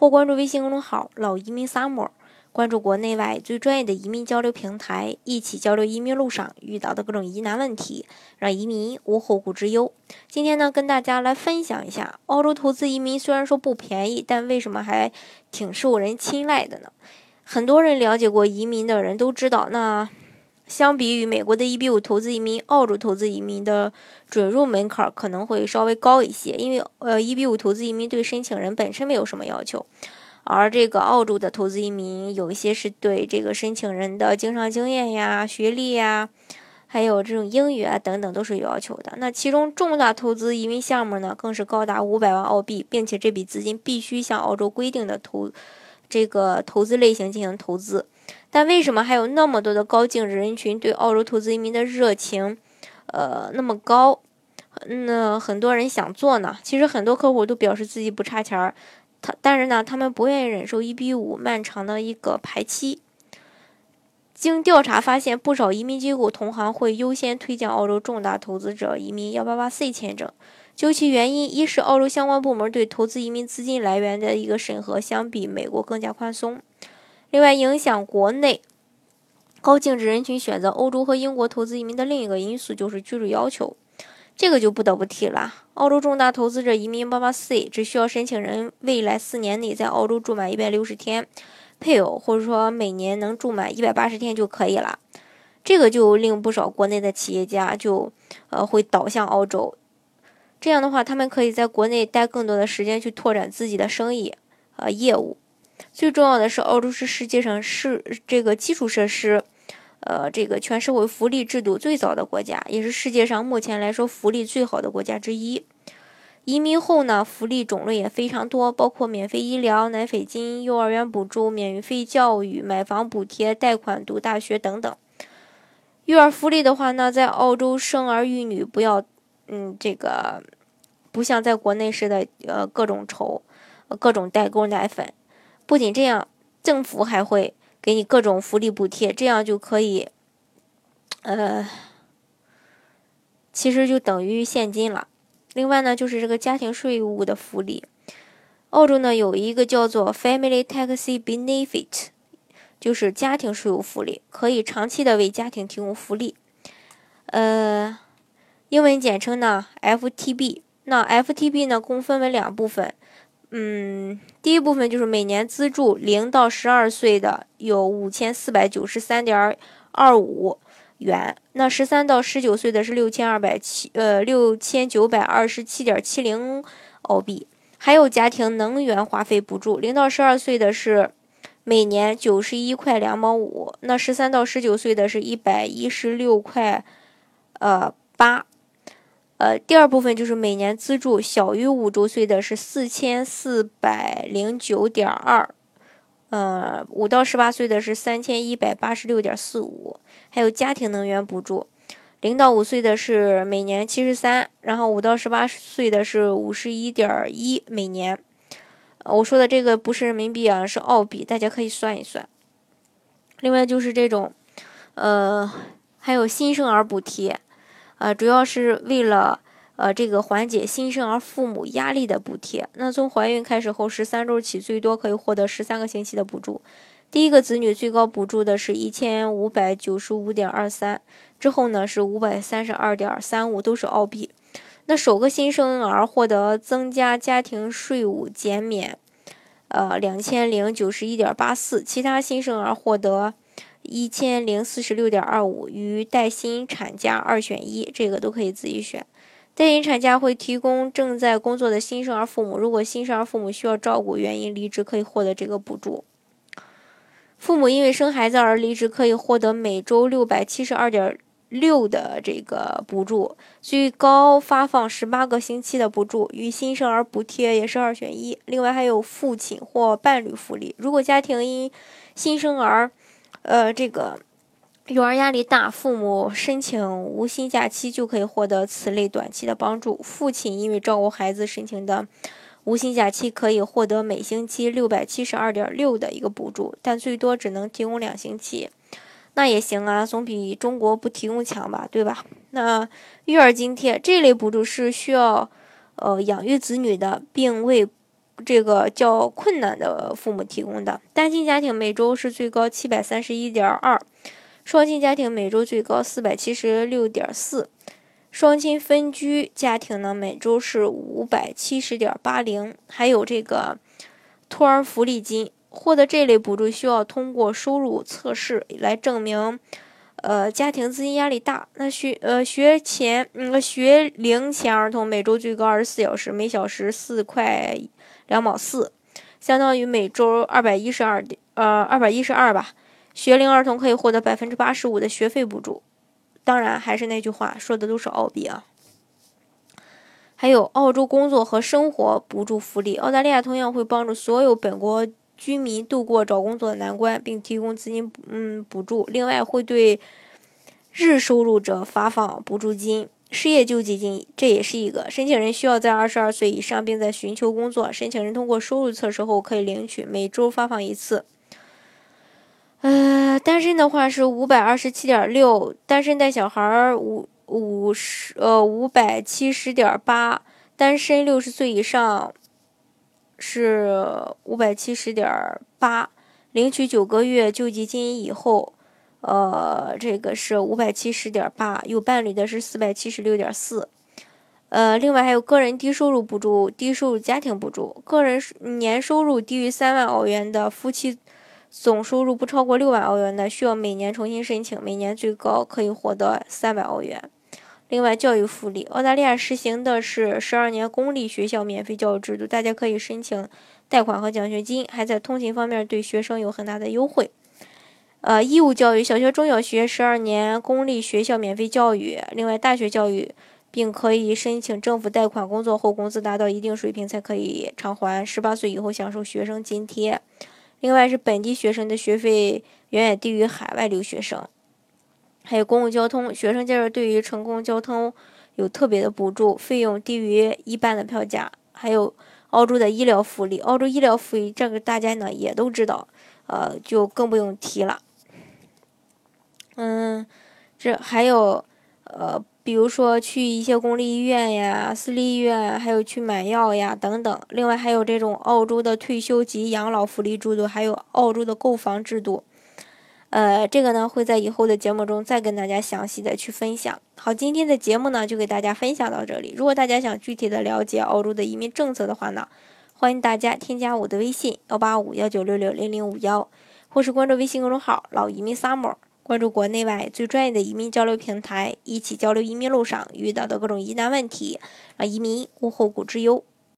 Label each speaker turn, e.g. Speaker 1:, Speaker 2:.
Speaker 1: 或关注微信公众号“老移民 Summer”。关注国内外最专业的移民交流平台，一起交流移民路上遇到的各种疑难问题，让移民无后顾之忧。今天呢，跟大家来分享一下，澳洲投资移民虽然说不便宜，但为什么还挺受人青睐的呢？很多人了解过移民的人都知道，那相比于美国的 EB5 投资移民，澳洲投资移民的准入门槛可能会稍微高一些，因为呃，EB5 投资移民对申请人本身没有什么要求。而这个澳洲的投资移民有一些是对这个申请人的经商经验呀、学历呀，还有这种英语啊等等都是有要求的。那其中重大投资移民项目呢，更是高达五百万澳币，并且这笔资金必须向澳洲规定的投这个投资类型进行投资。但为什么还有那么多的高净值人群对澳洲投资移民的热情，呃那么高？那很多人想做呢？其实很多客户都表示自己不差钱儿。他但是呢，他们不愿意忍受一比五漫长的一个排期。经调查发现，不少移民机构同行会优先推荐澳洲重大投资者移民幺八八 C 签证。究其原因，一是澳洲相关部门对投资移民资金来源的一个审核相比美国更加宽松；另外，影响国内高净值人群选择欧洲和英国投资移民的另一个因素就是居住要求。这个就不得不提了。澳洲重大投资者移民八八 C 只需要申请人未来四年内在澳洲住满一百六十天，配偶或者说每年能住满一百八十天就可以了。这个就令不少国内的企业家就呃会倒向澳洲。这样的话，他们可以在国内待更多的时间去拓展自己的生意呃业务。最重要的是，澳洲是世界上是这个基础设施。呃，这个全社会福利制度最早的国家，也是世界上目前来说福利最好的国家之一。移民后呢，福利种类也非常多，包括免费医疗、奶粉金、幼儿园补助、免费教育、买房补贴、贷款读大学等等。育儿福利的话呢，在澳洲生儿育女不要，嗯，这个不像在国内似的，呃，各种愁，各种代购奶粉。不仅这样，政府还会。给你各种福利补贴，这样就可以，呃，其实就等于现金了。另外呢，就是这个家庭税务的福利，澳洲呢有一个叫做 Family Tax Benefit，就是家庭税务福利，可以长期的为家庭提供福利。呃，英文简称呢 FTB。那 FTB 呢共分为两部分。嗯，第一部分就是每年资助零到十二岁的有五千四百九十三点二五元，那十三到十九岁的是六千二百七呃六千九百二十七点七零澳币，还有家庭能源花费补助，零到十二岁的是每年九十一块两毛五，那十三到十九岁的是一百一十六块呃八。呃，第二部分就是每年资助小于五周岁的是四千四百零九点二，呃，五到十八岁的是三千一百八十六点四五，还有家庭能源补助，零到五岁的是每年七十三，然后五到十八岁的是五十一点一每年。我说的这个不是人民币啊，是澳币，大家可以算一算。另外就是这种，呃，还有新生儿补贴。呃，主要是为了呃这个缓解新生儿父母压力的补贴。那从怀孕开始后十三周起，最多可以获得十三个星期的补助。第一个子女最高补助的是一千五百九十五点二三，之后呢是五百三十二点三五，都是澳币。那首个新生儿获得增加家庭税务减免，呃两千零九十一点八四，其他新生儿获得。一千零四十六点二五与带薪产假二选一，这个都可以自己选。带薪产假会提供正在工作的新生儿父母，如果新生儿父母需要照顾原因离职，可以获得这个补助。父母因为生孩子而离职，可以获得每周六百七十二点六的这个补助，最高发放十八个星期的补助，与新生儿补贴也是二选一。另外还有父亲或伴侣福利，如果家庭因新生儿呃，这个育儿压力大，父母申请无薪假期就可以获得此类短期的帮助。父亲因为照顾孩子申请的无薪假期可以获得每星期六百七十二点六的一个补助，但最多只能提供两星期。那也行啊，总比中国不提供强吧，对吧？那育儿津贴这类补助是需要，呃，养育子女的，并为这个较困难的父母提供的。单亲家庭每周是最高七百三十一点二，双亲家庭每周最高四百七十六点四，双亲分居家庭呢每周是五百七十点八零，还有这个托儿福利金。获得这类补助需要通过收入测试来证明，呃，家庭资金压力大。那学呃学前嗯学龄前儿童每周最高二十四小时，每小时四块两毛四，相当于每周二百一十二点呃二百一十二吧。学龄儿童可以获得百分之八十五的学费补助。当然，还是那句话，说的都是澳币啊。还有澳洲工作和生活补助福利，澳大利亚同样会帮助所有本国。居民度过找工作的难关，并提供资金嗯补助。另外，会对日收入者发放补助金、失业救济金，这也是一个。申请人需要在二十二岁以上，并在寻求工作。申请人通过收入测试后可以领取，每周发放一次。呃，单身的话是五百二十七点六，单身带小孩五五十呃五百七十点八，单身六十岁以上。是五百七十点八，领取九个月救济金以后，呃，这个是五百七十点八，有伴侣的是四百七十六点四，呃，另外还有个人低收入补助、低收入家庭补助，个人年收入低于三万澳元的夫妻，总收入不超过六万澳元的，需要每年重新申请，每年最高可以获得三百澳元。另外，教育福利，澳大利亚实行的是十二年公立学校免费教育制度，大家可以申请贷款和奖学金，还在通勤方面对学生有很大的优惠。呃，义务教育，小学、中小学十二年公立学校免费教育，另外大学教育，并可以申请政府贷款，工作后工资达到一定水平才可以偿还，十八岁以后享受学生津贴。另外是本地学生的学费远远低于海外留学生。还有公共交通，学生介绍对于乘公交通有特别的补助，费用低于一般的票价。还有澳洲的医疗福利，澳洲医疗福利这个大家呢也都知道，呃，就更不用提了。嗯，这还有呃，比如说去一些公立医院呀、私立医院，还有去买药呀等等。另外还有这种澳洲的退休及养老福利制度，还有澳洲的购房制度。呃，这个呢会在以后的节目中再跟大家详细的去分享。好，今天的节目呢就给大家分享到这里。如果大家想具体的了解澳洲的移民政策的话呢，欢迎大家添加我的微信幺八五幺九六六零零五幺，或是关注微信公众号“老移民 summer”，关注国内外最专业的移民交流平台，一起交流移民路上遇到的各种疑难问题，让移民无后顾之忧。